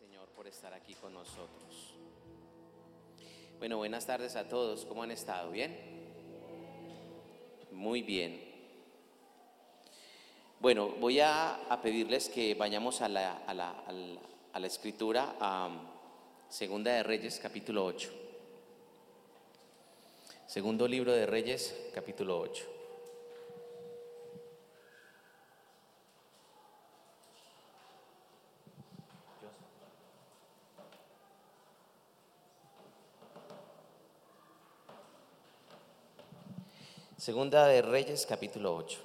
Señor, por estar aquí con nosotros. Bueno, buenas tardes a todos. ¿Cómo han estado? ¿Bien? Muy bien. Bueno, voy a, pedirles que vayamos a la, a la, a la, a la escritura, a Segunda de Reyes, capítulo 8. Segundo libro de Reyes, capítulo 8. Segunda de Reyes, capítulo 8.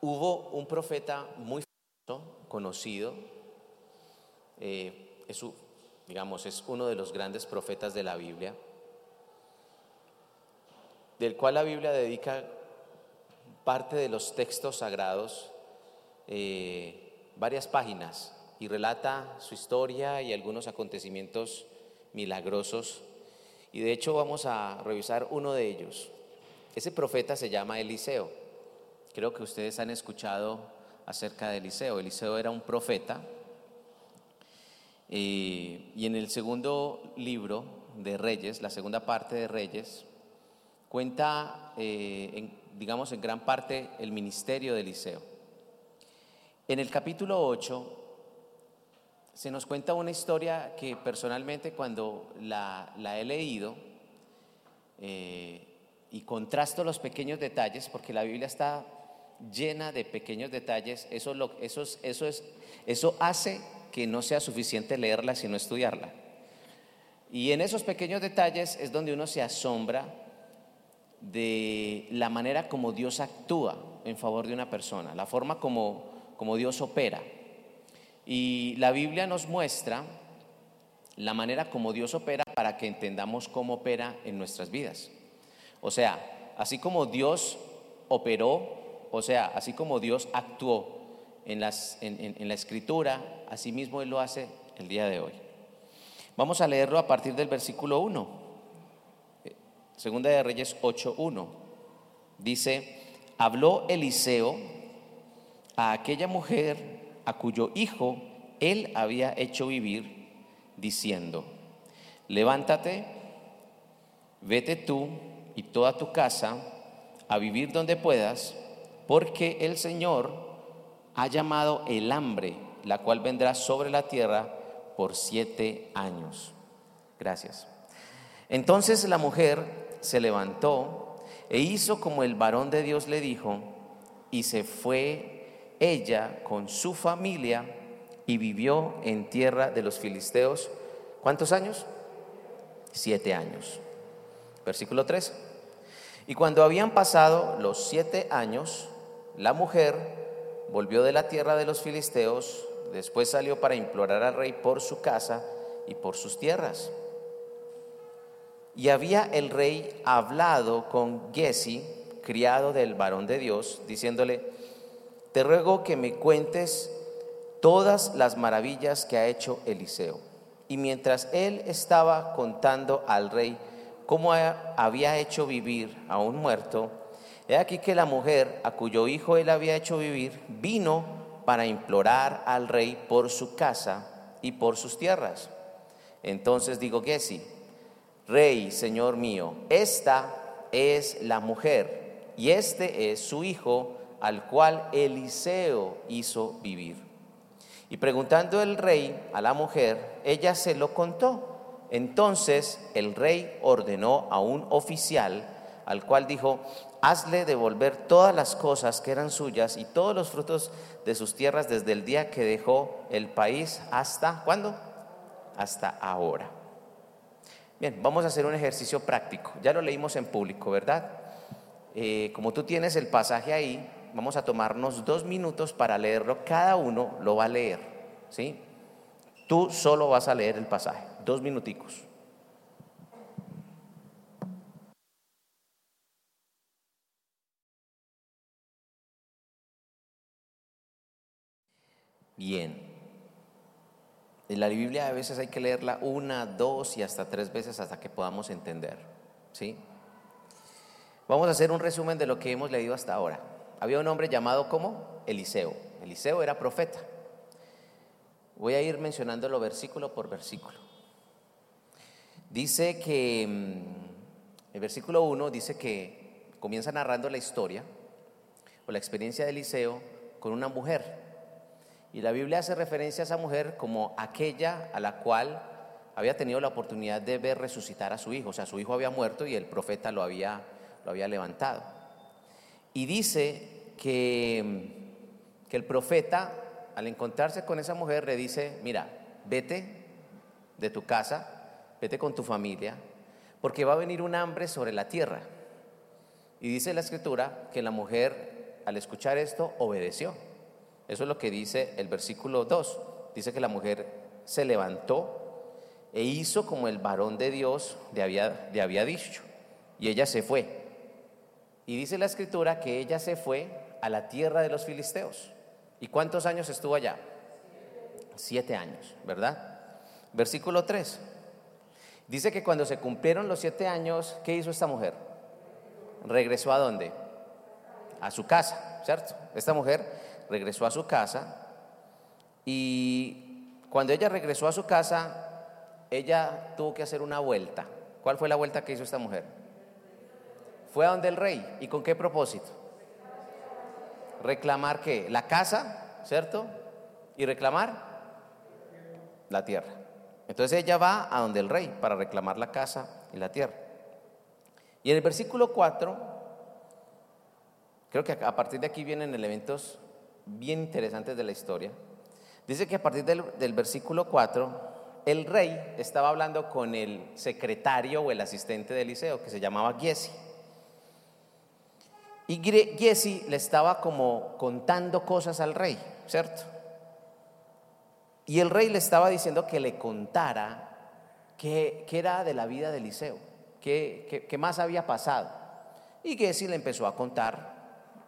Hubo un profeta muy famoso, conocido, eh, es, digamos, es uno de los grandes profetas de la Biblia, del cual la Biblia dedica parte de los textos sagrados, eh, varias páginas, y relata su historia y algunos acontecimientos milagrosos. Y de hecho vamos a revisar uno de ellos. Ese profeta se llama Eliseo. Creo que ustedes han escuchado acerca de Eliseo. Eliseo era un profeta. Eh, y en el segundo libro de Reyes, la segunda parte de Reyes, cuenta, eh, digamos, en gran parte el ministerio de Eliseo. En el capítulo 8 se nos cuenta una historia que personalmente cuando la, he leído eh, y contrasto los pequeños detalles, porque la Biblia está llena de pequeños detalles, eso, eso, es- eso, es, eso hace que no sea suficiente leerla sino estudiarla. Y en esos pequeños detalles es donde uno se asombra de la manera como Dios actúa en favor de una persona, la forma como, como Dios opera. Y la Biblia nos muestra la manera como Dios opera para que entendamos cómo opera en nuestras vidas. O sea, así como Dios operó, o sea, así como Dios actuó en, las- en- en- la escritura, así mismo Él lo hace el día de hoy. Vamos a leerlo a partir del versículo 1. Eh, Segunda de Reyes 8.1. Dice, habló Eliseo a aquella mujer a cuyo hijo él había hecho vivir, diciendo, levántate, vete tú y toda tu casa a vivir donde puedas, porque el Señor ha llamado el hambre, la cual vendrá sobre la tierra por siete años. Gracias. Entonces la mujer se levantó e hizo como el varón de Dios le dijo, y se fue ella con su familia y vivió en tierra de los filisteos. ¿Cuántos años? Siete años. Versículo 3. Y cuando habían pasado los siete años, la mujer volvió de la tierra de los filisteos, después salió para implorar al rey por su casa y por sus tierras. Y había el rey hablado con Giesi, criado del varón de Dios, diciéndole, te ruego que me cuentes todas las maravillas que ha hecho Eliseo. Y mientras él estaba contando al rey cómo ha- había hecho vivir a un muerto, he aquí que la mujer a cuyo hijo él había hecho vivir vino para implorar al rey por su casa y por sus tierras. Entonces digo Giesi, Rey, Señor mío, esta es la mujer y este es su hijo al cual Eliseo hizo vivir. Y preguntando el rey a la mujer, ella se lo contó. Entonces el rey ordenó a un oficial al cual dijo, hazle devolver todas las cosas que eran suyas y todos los frutos de sus tierras desde el día que dejó el país hasta, ¿cuándo? Hasta ahora. Bien, vamos a hacer un ejercicio práctico. Ya lo leímos en público, ¿verdad? Eh, como tú tienes el pasaje ahí, vamos a tomarnos dos minutos para leerlo. Cada uno lo va a leer, ¿sí? Tú solo vas a leer el pasaje, dos minuticos. Bien. En la Biblia a veces hay que leerla una, dos y hasta tres veces hasta que podamos entender. ¿Sí? Vamos a hacer un resumen de lo que hemos leído hasta ahora. Había un hombre llamado como Eliseo. Eliseo era profeta. Voy a ir mencionándolo versículo por versículo. Dice que, mm, el versículo 1 dice que comienza narrando la historia o la experiencia de Eliseo con una mujer. Y la Biblia hace referencia a esa mujer como aquella a la cual había tenido la oportunidad de ver resucitar a su hijo. O sea, su hijo había muerto y el profeta lo había, lo había levantado. Y dice que, que el profeta, al encontrarse con esa mujer, le dice, mira, vete de tu casa, vete con tu familia, porque va a venir un hambre sobre la tierra. Y dice la escritura que la mujer, al escuchar esto, obedeció. Eso es lo que dice el versículo 2. Dice que la mujer se levantó e hizo como el varón de Dios le había, le había dicho. Y ella se fue. Y dice la escritura que ella se fue a la tierra de los filisteos. ¿Y cuántos años estuvo allá? Siete años, ¿verdad? Versículo 3. Dice que cuando se cumplieron los siete años, ¿qué hizo esta mujer? Regresó a dónde? A su casa, ¿cierto? Esta mujer regresó a su casa y cuando ella regresó a su casa, ella tuvo que hacer una vuelta. ¿Cuál fue la vuelta que hizo esta mujer? Fue a donde el rey. ¿Y con qué propósito? Reclamar qué? La casa, ¿cierto? Y reclamar la tierra. Entonces ella va a donde el rey para reclamar la casa y la tierra. Y en el versículo 4, creo que a partir de aquí vienen elementos bien interesantes de la historia. Dice que a partir del, del versículo 4, el rey estaba hablando con el secretario o el asistente de Eliseo, que se llamaba Giesi. Y Giesi le estaba como contando cosas al rey, ¿cierto? Y el rey le estaba diciendo que le contara qué, era de la vida de Eliseo, qué, más había pasado. Y Giesi le empezó a contar,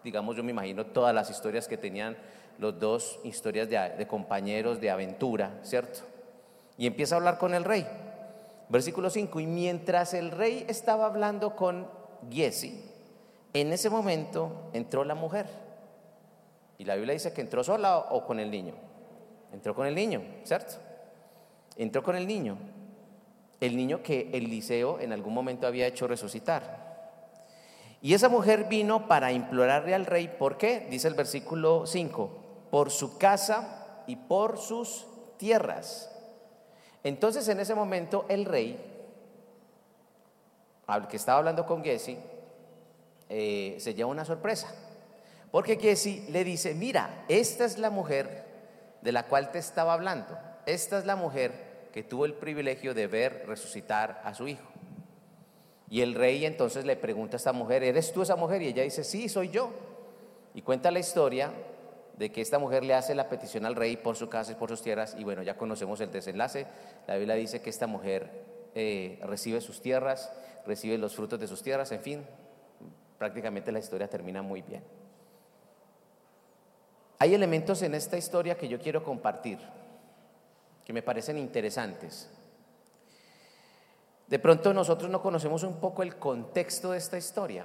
digamos, yo me imagino todas las historias que tenían los dos, historias de, de compañeros de aventura, ¿cierto? y empieza a hablar con el rey. Versículo 5, y mientras el rey estaba hablando con Giesi, en ese momento entró la mujer. Y la Biblia dice que entró sola o con el niño. Entró con el niño, ¿cierto? Entró con el niño. El niño que Eliseo en algún momento había hecho resucitar. Y esa mujer vino para implorarle al rey, ¿por qué? Dice el versículo 5, por su casa y por sus tierras. Entonces en ese momento el rey, al que estaba hablando con Giesi, eh, se lleva una sorpresa. Porque Giesi le dice, mira, esta es la mujer de la cual te estaba hablando. Esta es la mujer que tuvo el privilegio de ver resucitar a su hijo. Y el rey entonces le pregunta a esta mujer, ¿eres tú esa mujer? Y ella dice, sí, soy yo. Y cuenta la historia de que esta mujer le hace la petición al rey por su casa y por sus tierras, y bueno, ya conocemos el desenlace. La Biblia dice que esta mujer eh, recibe sus tierras, recibe los frutos de sus tierras, en fin, prácticamente la historia termina muy bien. Hay elementos en esta historia que yo quiero compartir, que me parecen interesantes. De pronto nosotros no conocemos un poco el contexto de esta historia.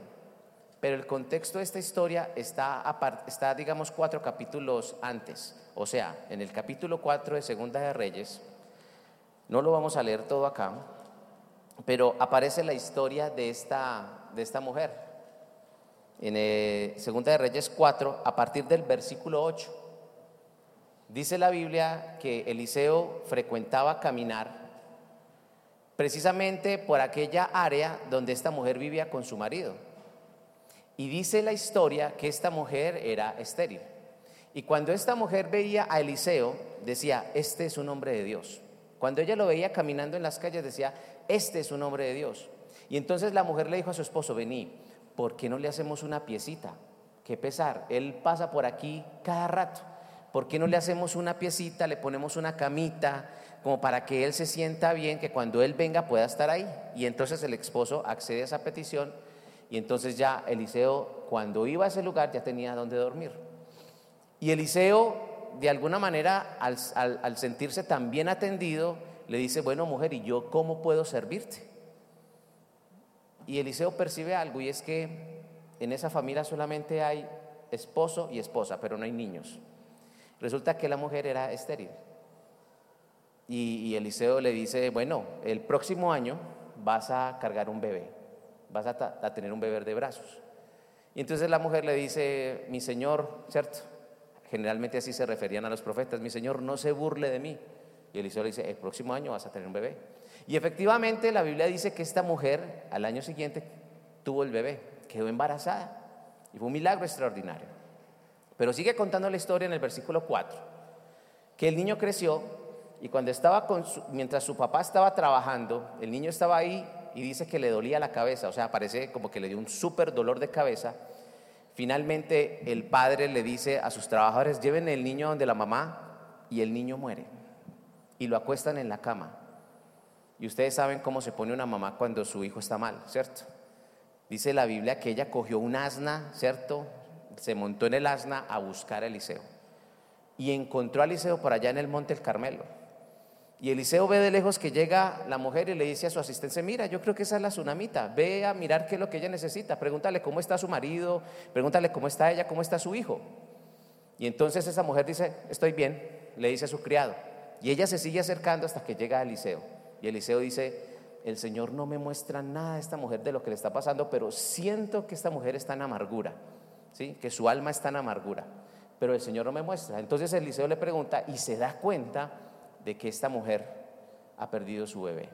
Pero el contexto de esta historia está, está, digamos, cuatro capítulos antes. O sea, en el capítulo 4 de Segunda de Reyes, no lo vamos a leer todo acá, pero aparece la historia de esta, de esta mujer. En eh, Segunda de Reyes 4, a partir del versículo 8, dice la Biblia que Eliseo frecuentaba caminar precisamente por aquella área donde esta mujer vivía con su marido. Y dice la historia que esta mujer era estéril. Y cuando esta mujer veía a Eliseo, decía, este es un hombre de Dios. Cuando ella lo veía caminando en las calles, decía, este es un hombre de Dios. Y entonces la mujer le dijo a su esposo, vení, ¿por qué no le hacemos una piecita? Qué pesar, él pasa por aquí cada rato. ¿Por qué no le hacemos una piecita, le ponemos una camita, como para que él se sienta bien, que cuando él venga pueda estar ahí? Y entonces el esposo accede a esa petición y entonces ya Eliseo, cuando iba a ese lugar, ya tenía donde dormir. Y Eliseo, de alguna manera, al, sentirse tan bien atendido, le dice, bueno mujer, ¿y yo cómo puedo servirte? Y Eliseo percibe algo y es que en esa familia solamente hay esposo y esposa, pero no hay niños. Resulta que la mujer era estéril. Y, Eliseo le dice, bueno, el próximo año vas a cargar un bebé, vas a, a tener un bebé de brazos. Y entonces la mujer le dice, mi señor, ¿cierto? Generalmente así se referían a los profetas, mi señor, no se burle de mí. Y Eliseo le dice, el próximo año vas a tener un bebé. Y efectivamente la Biblia dice que esta mujer al año siguiente tuvo el bebé, quedó embarazada. Y fue un milagro extraordinario. Pero sigue contando la historia en el versículo 4, que el niño creció y cuando estaba con mientras su papá estaba trabajando, el niño estaba ahí y dice que le dolía la cabeza, o sea, parece como que le dio un súper dolor de cabeza. Finalmente el padre le dice a sus trabajadores, lleven el niño donde la mamá y el niño muere y lo acuestan en la cama. Y ustedes saben cómo se pone una mamá cuando su hijo está mal, ¿cierto? Dice la Biblia que ella cogió un asna, ¿cierto? Se montó en el asna a buscar a Eliseo. Y encontró a Eliseo por allá en el monte del Carmelo. Y Eliseo ve de lejos que llega la mujer y le dice a su asistente, mira, yo creo que esa es la tsunamita, ve a mirar qué es lo que ella necesita, pregúntale cómo está su marido, pregúntale cómo está ella, cómo está su hijo. Y entonces esa mujer dice, estoy bien, le dice a su criado. Y ella se sigue acercando hasta que llega a Eliseo. Y Eliseo dice, el Señor no me muestra nada a esta mujer de lo que le está pasando, pero siento que esta mujer está en amargura, ¿sí? que su alma está en amargura, pero el Señor no me muestra. Entonces Eliseo le pregunta y se da cuenta de que esta mujer ha perdido su bebé.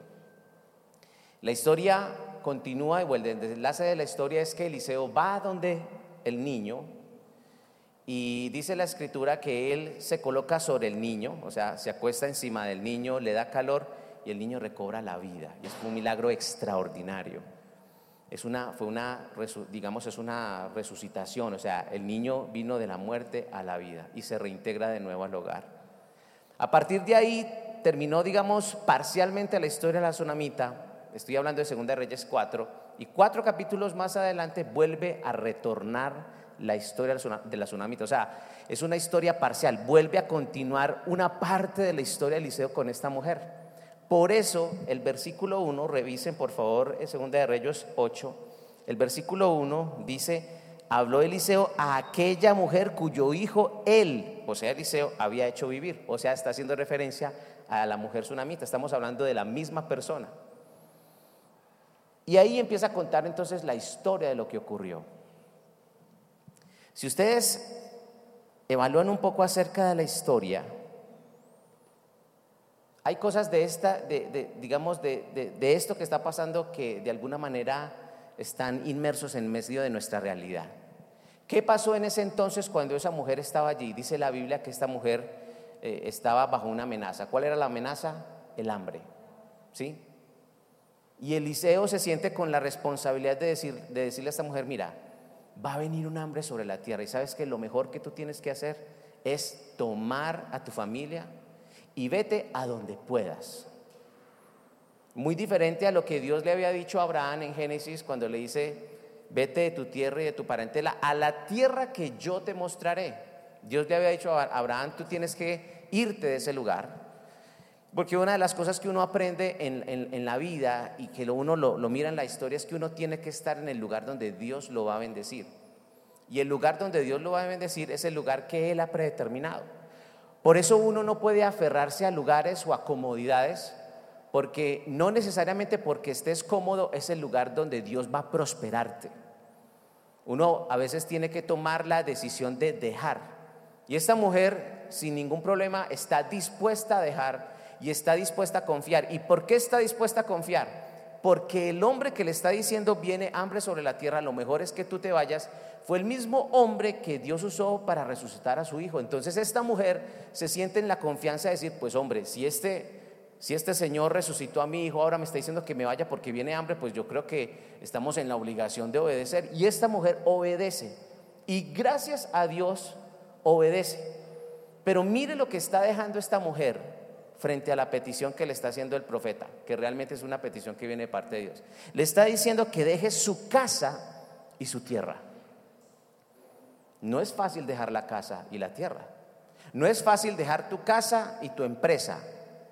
La historia continúa y el enlace de la historia es que Eliseo va donde el niño y dice la escritura que él se coloca sobre el niño, o sea, se acuesta encima del niño, le da calor y el niño recobra la vida. Y es un milagro extraordinario. Es una, fue una, digamos, es una resucitación, o sea, el niño vino de la muerte a la vida y se reintegra de nuevo al hogar. A partir de ahí terminó, digamos, parcialmente la historia de la tsunamita. Estoy hablando de Segunda Reyes 4 y cuatro capítulos más adelante vuelve a retornar la historia de la tsunamita. O sea, es una historia parcial. Vuelve a continuar una parte de la historia de Eliseo con esta mujer. Por eso, el versículo 1, revisen por favor, 2 de Reyes 8, el versículo 1 dice, habló Eliseo a aquella mujer cuyo hijo él, o sea, Eliseo, había hecho vivir. O sea, está haciendo referencia a la mujer tsunamita. Estamos hablando de la misma persona. Y ahí empieza a contar entonces la historia de lo que ocurrió. Si ustedes evalúan un poco acerca de la historia, hay cosas de esta, de, digamos, de, de, esto que está pasando que de alguna manera están inmersos en medio de nuestra realidad. ¿Qué pasó en ese entonces cuando esa mujer estaba allí? Dice la Biblia que esta mujer eh, estaba bajo una amenaza. ¿Cuál era la amenaza? El hambre. ¿Sí? Y Eliseo se siente con la responsabilidad de, decir, de decirle a esta mujer, mira, va a venir un hambre sobre la tierra. Y sabes que lo mejor que tú tienes que hacer es tomar a tu familia y vete a donde puedas. Muy diferente a lo que Dios le había dicho a Abraham en Génesis cuando le dice, vete de tu tierra y de tu parentela a la tierra que yo te mostraré. Dios le había dicho a Abraham, tú tienes que irte de ese lugar. Porque una de las cosas que uno aprende en, la vida y que uno lo, lo, mira en la historia es que uno tiene que estar en el lugar donde Dios lo va a bendecir. Y el lugar donde Dios lo va a bendecir es el lugar que Él ha predeterminado. Por eso uno no puede aferrarse a lugares o a comodidades, porque no necesariamente porque estés cómodo es el lugar donde Dios va a prosperarte. Uno a veces tiene que tomar la decisión de dejar. Y esta mujer, sin ningún problema, está dispuesta a dejar y está dispuesta a confiar. ¿Y por qué está dispuesta a confiar? Porque el hombre que le está diciendo viene hambre sobre la tierra, lo mejor es que tú te vayas, fue el mismo hombre que Dios usó para resucitar a su hijo. Entonces esta mujer se siente en la confianza de decir, pues hombre, si este, si este Señor resucitó a mi hijo, ahora me está diciendo que me vaya porque viene hambre, pues yo creo que estamos en la obligación de obedecer. Y esta mujer obedece. Y gracias a Dios obedece. Pero mire lo que está dejando esta mujer frente a la petición que le está haciendo el profeta, que realmente es una petición que viene de parte de Dios. Le está diciendo que deje su casa y su tierra. No es fácil dejar la casa y la tierra. No es fácil dejar tu casa y tu empresa.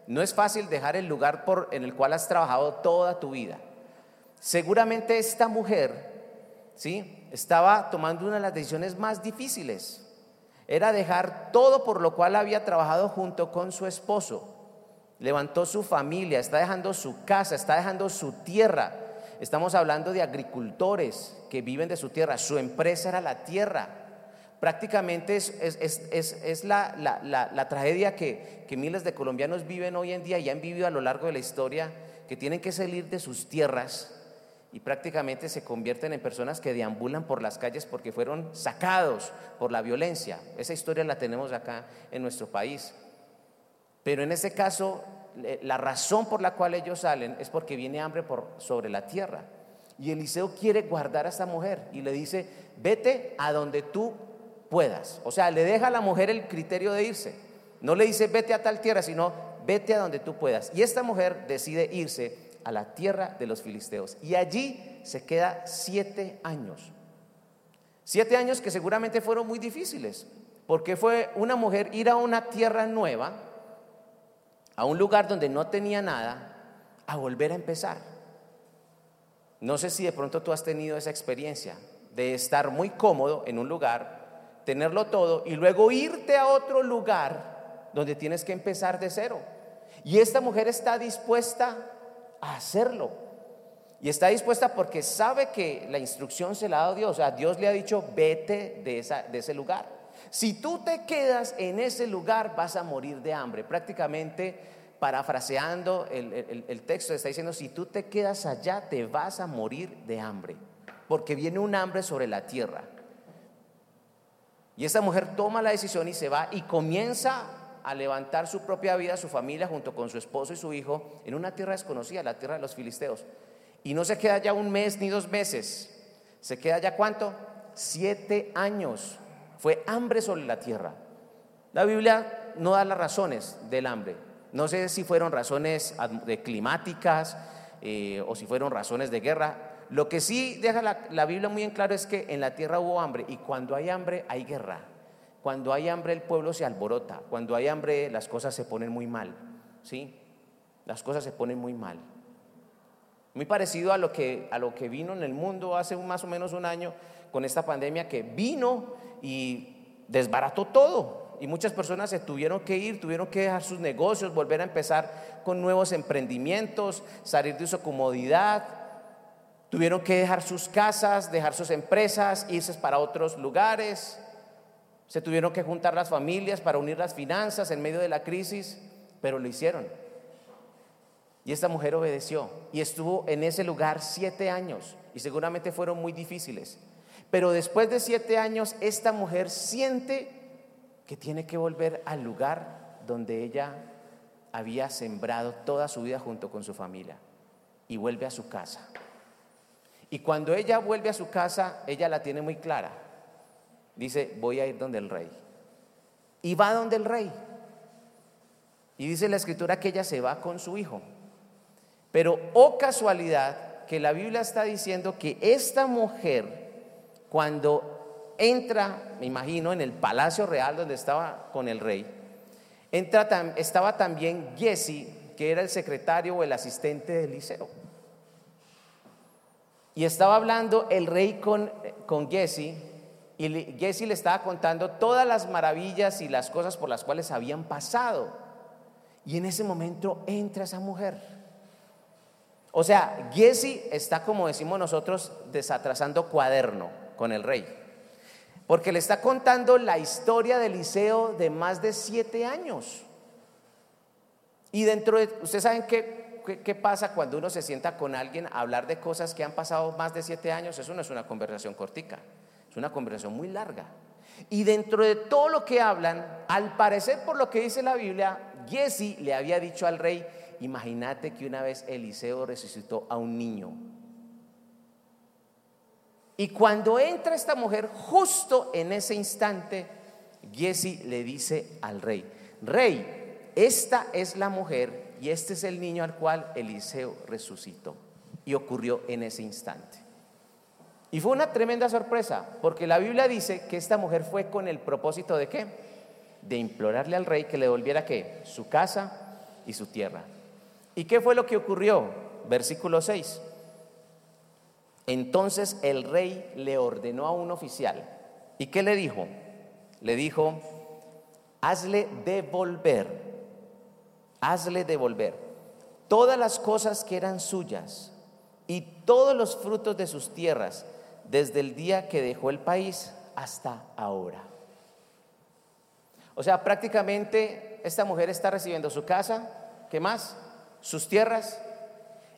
No es fácil dejar el lugar por, en el cual has trabajado toda tu vida. Seguramente esta mujer, ¿sí? Estaba tomando una de las decisiones más difíciles. Era dejar todo por lo cual había trabajado junto con su esposo levantó su familia, está dejando su casa, está dejando su tierra. Estamos hablando de agricultores que viven de su tierra, su empresa era la tierra. Prácticamente es, la, tragedia que, que miles de colombianos viven hoy en día y han vivido a lo largo de la historia, que tienen que salir de sus tierras y prácticamente se convierten en personas que deambulan por las calles porque fueron sacados por la violencia. Esa historia la tenemos acá en nuestro país. Pero en ese caso, la razón por la cual ellos salen es porque viene hambre por, sobre la tierra. Y Eliseo quiere guardar a esta mujer y le dice, vete a donde tú puedas. O sea, le deja a la mujer el criterio de irse. No le dice, vete a tal tierra, sino vete a donde tú puedas. Y esta mujer decide irse a la tierra de los filisteos. Y allí se queda siete años. Siete años que seguramente fueron muy difíciles, porque fue una mujer ir a una tierra nueva, a un lugar donde no tenía nada, a volver a empezar. No sé si de pronto tú has tenido esa experiencia de estar muy cómodo en un lugar, tenerlo todo y luego irte a otro lugar donde tienes que empezar de cero. Y esta mujer está dispuesta hacerlo. Y está dispuesta porque sabe que la instrucción se la ha dado Dios. O sea, Dios le ha dicho, vete de, esa, de ese lugar. Si tú te quedas en ese lugar, vas a morir de hambre. Prácticamente, parafraseando el, texto, está diciendo, si tú te quedas allá, te vas a morir de hambre. Porque viene un hambre sobre la tierra. Y esta mujer toma la decisión y se va y comienza a levantar su propia vida, su familia, junto con su esposo y su hijo, en una tierra desconocida, la tierra de los filisteos. Y no se queda ya un mes ni dos meses, se queda ya cuánto? Siete años. Fue hambre sobre la tierra. La Biblia no da las razones del hambre. No sé si fueron razones climáticas eh, o si fueron razones de guerra. Lo que sí deja la, la Biblia muy en claro es que en la tierra hubo hambre y cuando hay hambre hay guerra. Cuando hay hambre el pueblo se alborota, cuando hay hambre las cosas se ponen muy mal, ¿sí? Las cosas se ponen muy mal. Muy parecido a lo que, a lo que vino en el mundo hace más o menos un año con esta pandemia que vino y desbarató todo. Y muchas personas se tuvieron que ir, tuvieron que dejar sus negocios, volver a empezar con nuevos emprendimientos, salir de su comodidad. Tuvieron que dejar sus casas, dejar sus empresas, irse para otros lugares. Se tuvieron que juntar las familias para unir las finanzas en medio de la crisis, pero lo hicieron. Y esta mujer obedeció y estuvo en ese lugar siete años y seguramente fueron muy difíciles. Pero después de siete años, esta mujer siente que tiene que volver al lugar donde ella había sembrado toda su vida junto con su familia y vuelve a su casa. Y cuando ella vuelve a su casa, ella la tiene muy clara dice, voy a ir donde el rey. Y va donde el rey. Y dice la escritura que ella se va con su hijo. Pero, oh casualidad, que la Biblia está diciendo que esta mujer, cuando entra, me imagino, en el palacio real donde estaba con el rey, entra, estaba también Jesse, que era el secretario o el asistente de Eliseo. Y estaba hablando el rey con, con Jesse y Jesse le estaba contando todas las maravillas y las cosas por las cuales habían pasado. Y en ese momento entra esa mujer. O sea, Jesse está, como decimos nosotros, desatrasando cuaderno con el rey. Porque le está contando la historia de Eliseo de más de siete años. Y dentro de, ustedes saben qué, qué, pasa cuando uno se sienta con alguien a hablar de cosas que han pasado más de siete años. Eso no es una conversación cortica una conversación muy larga. Y dentro de todo lo que hablan, al parecer por lo que dice la Biblia, Jesse le había dicho al rey, imagínate que una vez Eliseo resucitó a un niño. Y cuando entra esta mujer, justo en ese instante, Jesse le dice al rey, rey, esta es la mujer y este es el niño al cual Eliseo resucitó. Y ocurrió en ese instante. Y fue una tremenda sorpresa, porque la Biblia dice que esta mujer fue con el propósito de qué? De implorarle al rey que le devolviera qué? Su casa y su tierra. ¿Y qué fue lo que ocurrió? Versículo 6. Entonces el rey le ordenó a un oficial. ¿Y qué le dijo? Le dijo, hazle devolver hazle devolver todas las cosas que eran suyas y todos los frutos de sus tierras desde el día que dejó el país hasta ahora. O sea, prácticamente esta mujer está recibiendo su casa, ¿qué más? Sus tierras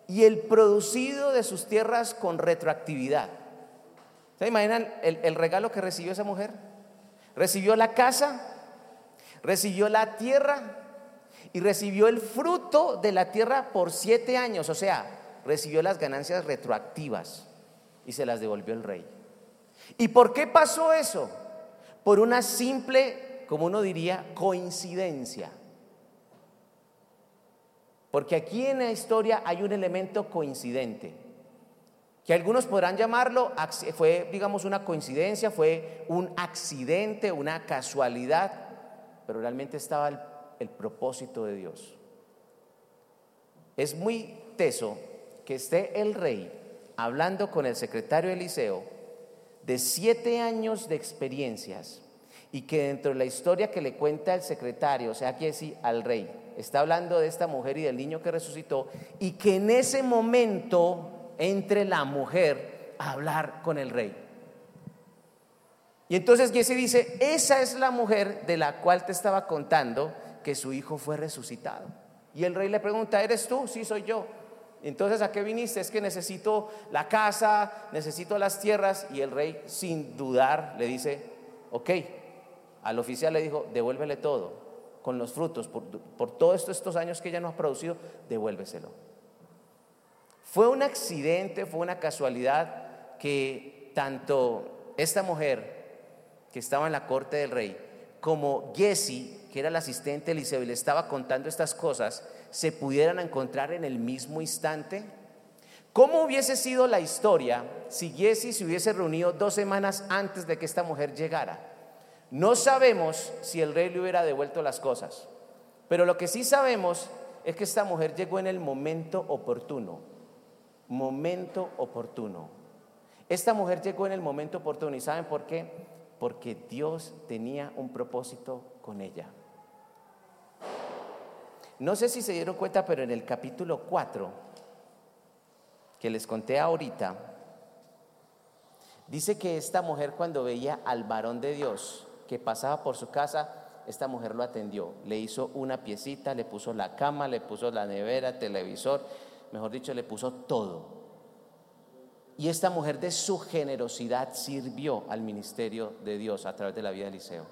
y el producido de sus tierras con retroactividad. ¿Se imaginan el, el regalo que recibió esa mujer? Recibió la casa, recibió la tierra y recibió el fruto de la tierra por siete años, o sea, recibió las ganancias retroactivas y se las devolvió el rey. ¿Y por qué pasó eso? Por una simple, como uno diría, coincidencia. Porque aquí en la historia hay un elemento coincidente, que algunos podrán llamarlo, fue, digamos, una coincidencia, fue un accidente, una casualidad, pero realmente estaba el, el propósito de Dios. Es muy teso que esté el rey hablando con el secretario Eliseo de siete años de experiencias y que dentro de la historia que le cuenta el secretario, o sea, aquí sí, al rey, está hablando de esta mujer y del niño que resucitó, y que en ese momento entre la mujer a hablar con el rey. Y entonces Jesse dice, esa es la mujer de la cual te estaba contando que su hijo fue resucitado. Y el rey le pregunta, ¿eres tú? Sí, soy yo. Entonces, ¿a qué viniste? Es que necesito la casa, necesito las tierras. Y el rey, sin dudar, le dice, ok. Al oficial le dijo, devuélvele todo, con los frutos, por, todos estos años que ella no ha producido, devuélveselo. Fue un accidente, fue una casualidad que tanto esta mujer que estaba en la corte del rey, como Jesse, que era el asistente de Eliseo le estaba contando estas cosas, se pudieran encontrar en el mismo instante? ¿Cómo hubiese sido la historia si Jesse se hubiese reunido dos semanas antes de que esta mujer llegara? No sabemos si el rey le hubiera devuelto las cosas, pero lo que sí sabemos es que esta mujer llegó en el momento oportuno, momento oportuno. Esta mujer llegó en el momento oportuno y ¿saben por qué? Porque Dios tenía un propósito con ella. No sé si se dieron cuenta, pero en el capítulo 4, que les conté ahorita, dice que esta mujer cuando veía al varón de Dios que pasaba por su casa, esta mujer lo atendió, le hizo una piecita, le puso la cama, le puso la nevera, televisor, mejor dicho, le puso todo. Y esta mujer de su generosidad sirvió al ministerio de Dios a través de la vida de Eliseo.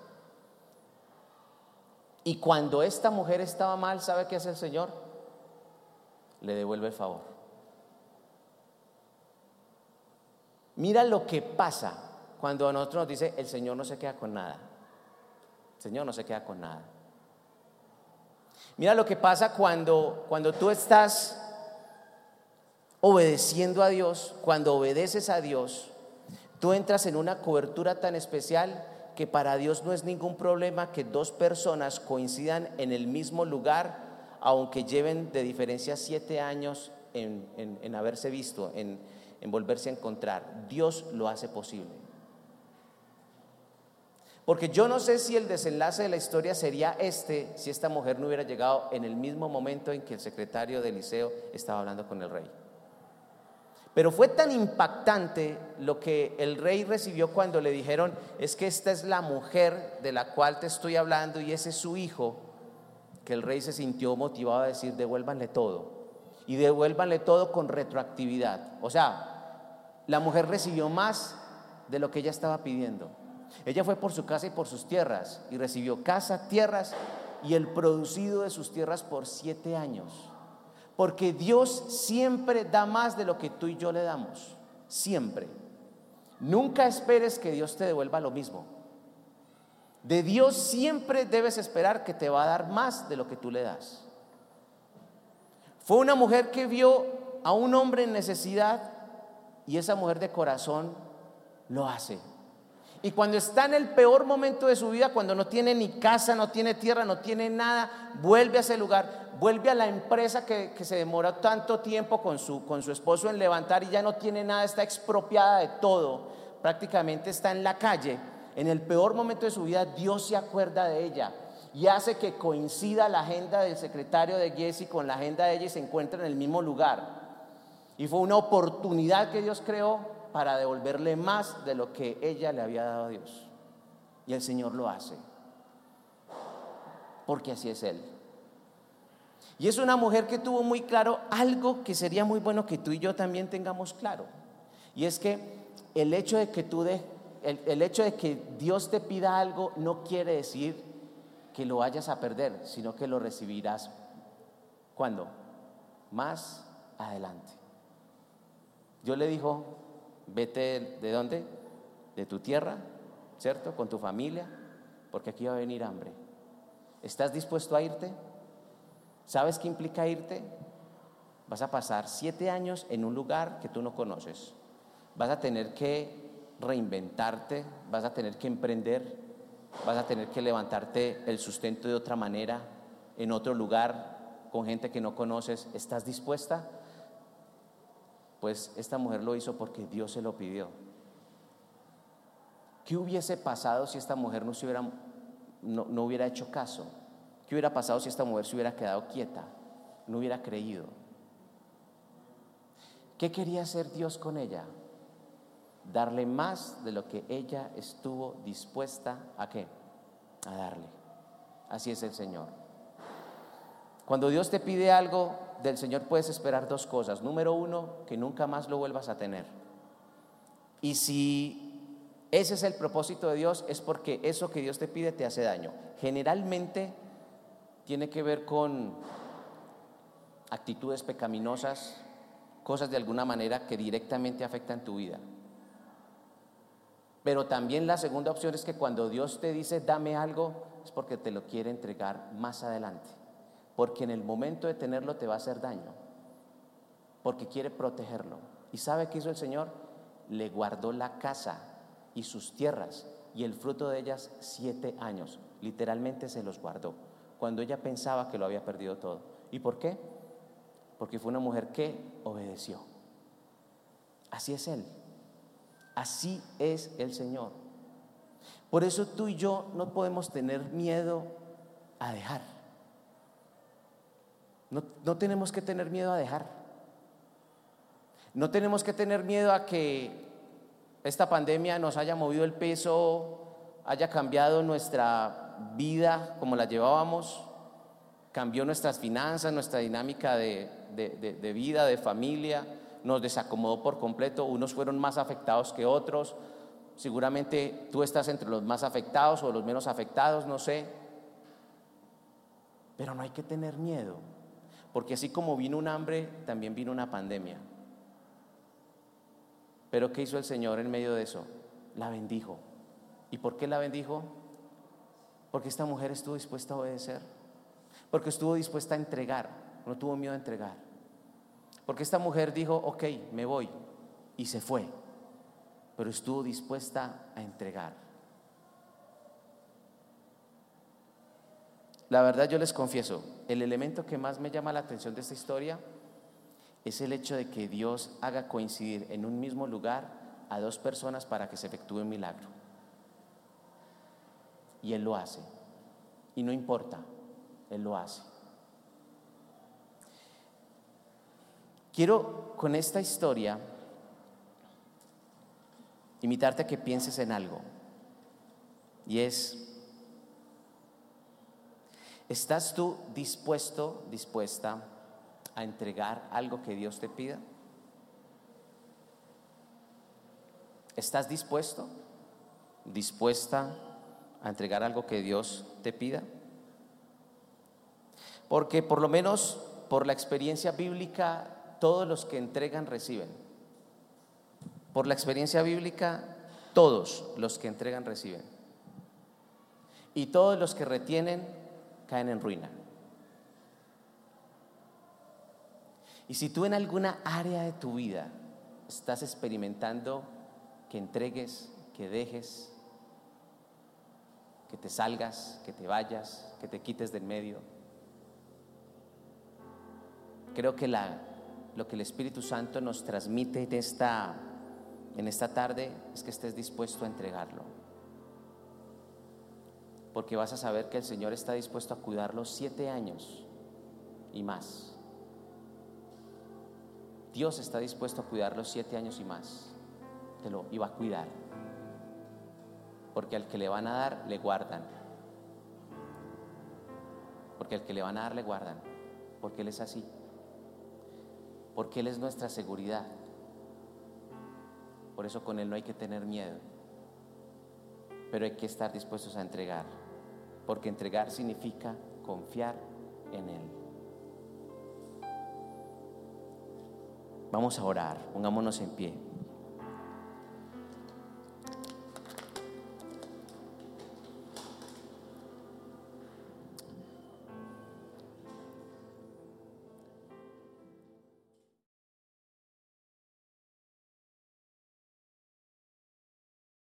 Y cuando esta mujer estaba mal, ¿sabe qué hace el Señor? Le devuelve el favor. Mira lo que pasa cuando a nosotros nos dice, el Señor no se queda con nada. El Señor no se queda con nada. Mira lo que pasa cuando, cuando tú estás obedeciendo a Dios, cuando obedeces a Dios, tú entras en una cobertura tan especial que para Dios no es ningún problema que dos personas coincidan en el mismo lugar, aunque lleven de diferencia siete años en, haberse visto, en, en volverse a encontrar. Dios lo hace posible. Porque yo no sé si el desenlace de la historia sería este si esta mujer no hubiera llegado en el mismo momento en que el secretario de Eliseo estaba hablando con el rey. Pero fue tan impactante lo que el rey recibió cuando le dijeron, es que esta es la mujer de la cual te estoy hablando y ese es su hijo, que el rey se sintió motivado a decir, devuélvanle todo. Y devuélvanle todo con retroactividad. O sea, la mujer recibió más de lo que ella estaba pidiendo. Ella fue por su casa y por sus tierras y recibió casa, tierras y el producido de sus tierras por siete años. Porque Dios siempre da más de lo que tú y yo le damos. Siempre. Nunca esperes que Dios te devuelva lo mismo. De Dios siempre debes esperar que te va a dar más de lo que tú le das. Fue una mujer que vio a un hombre en necesidad y esa mujer de corazón lo hace. Y cuando está en el peor momento de su vida, cuando no tiene ni casa, no tiene tierra, no tiene nada, vuelve a ese lugar vuelve a la empresa que, se demora tanto tiempo con su, con su esposo en levantar y ya no tiene nada, está expropiada de todo, prácticamente está en la calle. En el peor momento de su vida, Dios se acuerda de ella. y hace que coincida la agenda del secretario de Jesse con la agenda de ella y se encuentren en el mismo lugar. Y fue una oportunidad que Dios creó para devolverle más de lo que ella le había dado a Dios. Y el Señor lo hace. Porque así es Él. Y es una mujer que tuvo muy claro algo que sería muy bueno que tú y yo también tengamos claro. Y es que el hecho de que tú de, el, hecho de que Dios te pida algo no quiere decir que lo vayas a perder, sino que lo recibirás. ¿Cuándo? Más adelante. Yo le dijo, vete de dónde? De tu tierra, ¿cierto? Con tu familia, porque aquí va a venir hambre. ¿Estás dispuesto a irte? ¿Sabes qué implica irte? Vas a pasar siete años en un lugar que tú no conoces. Vas a tener que reinventarte, vas a tener que emprender, vas a tener que levantarte el sustento de otra manera, en otro lugar, con gente que no conoces. ¿Estás dispuesta? Pues esta mujer lo hizo porque Dios se lo pidió. ¿Qué hubiese pasado si esta mujer no, hubiera hecho caso? ¿Qué hubiera pasado si esta mujer se hubiera quedado quieta? No hubiera creído. ¿Qué quería hacer Dios con ella? Darle más de lo que ella estuvo dispuesta a qué? A darle. Así es el Señor. Cuando Dios te pide algo del Señor puedes esperar dos cosas. Número uno, que nunca más lo vuelvas a tener. Y si ese es el propósito de Dios, es porque eso que Dios te pide te hace daño. Generalmente tiene que ver con actitudes pecaminosas, cosas de alguna manera que directamente afectan tu vida. Pero también la segunda opción es que cuando Dios te dice dame algo, es porque te lo quiere entregar más adelante. Porque en el momento de tenerlo te va a hacer daño. Porque quiere protegerlo. ¿Y sabe qué hizo el Señor? Le guardó la casa y sus tierras y el fruto de ellas siete años. Literalmente se los guardó cuando ella pensaba que lo había perdido todo. ¿Y por qué? Porque fue una mujer que obedeció. Así es Él. Así es el Señor. Por eso tú y yo no podemos tener miedo a dejar. No, no, tenemos que tener miedo a dejar. No tenemos que tener miedo a que esta pandemia nos haya movido el peso, haya cambiado nuestra vida como la llevábamos, cambió nuestras finanzas, nuestra dinámica de, de, vida, de familia, nos desacomodó por completo, unos fueron más afectados que otros, seguramente tú estás entre los más afectados o los menos afectados, no sé, pero no hay que tener miedo, porque así como vino un hambre, también vino una pandemia. Pero ¿qué hizo el Señor en medio de eso? La bendijo. ¿Y por qué la bendijo? Porque esta mujer estuvo dispuesta a obedecer. Porque estuvo dispuesta a entregar. No tuvo miedo a entregar. Porque esta mujer dijo, ok, me voy. Y se fue. Pero estuvo dispuesta a entregar. La verdad yo les confieso, el elemento que más me llama la atención de esta historia es el hecho de que Dios haga coincidir en un mismo lugar a dos personas para que se efectúe un milagro y Él lo hace. Y no importa, Él lo hace. Quiero con esta historia invitarte a que pienses en algo. Y es, ¿estás tú dispuesto, dispuesta a entregar algo que Dios te pida? ¿Estás dispuesto, dispuesta a entregar algo que Dios te pida? Porque por lo menos por la experiencia bíblica, todos los que entregan reciben. Por la experiencia bíblica, todos los que entregan reciben. Y todos los que retienen caen en ruina. Y si tú en alguna área de tu vida estás experimentando que entregues, que dejes, que te salgas, que te vayas, que te quites del medio. Creo que la, lo que el Espíritu Santo nos transmite en esta, en esta tarde es que estés dispuesto a entregarlo. Porque vas a saber que el Señor está dispuesto a cuidarlos siete años y más. Dios está dispuesto a cuidarlos siete años y más. Te lo iba a cuidar. Porque al que le van a dar, le guardan. Porque al que le van a dar, le guardan. Porque Él es así. Porque Él es nuestra seguridad. Por eso con Él no hay que tener miedo. Pero hay que estar dispuestos a entregar. Porque entregar significa confiar en Él. Vamos a orar, pongámonos en pie.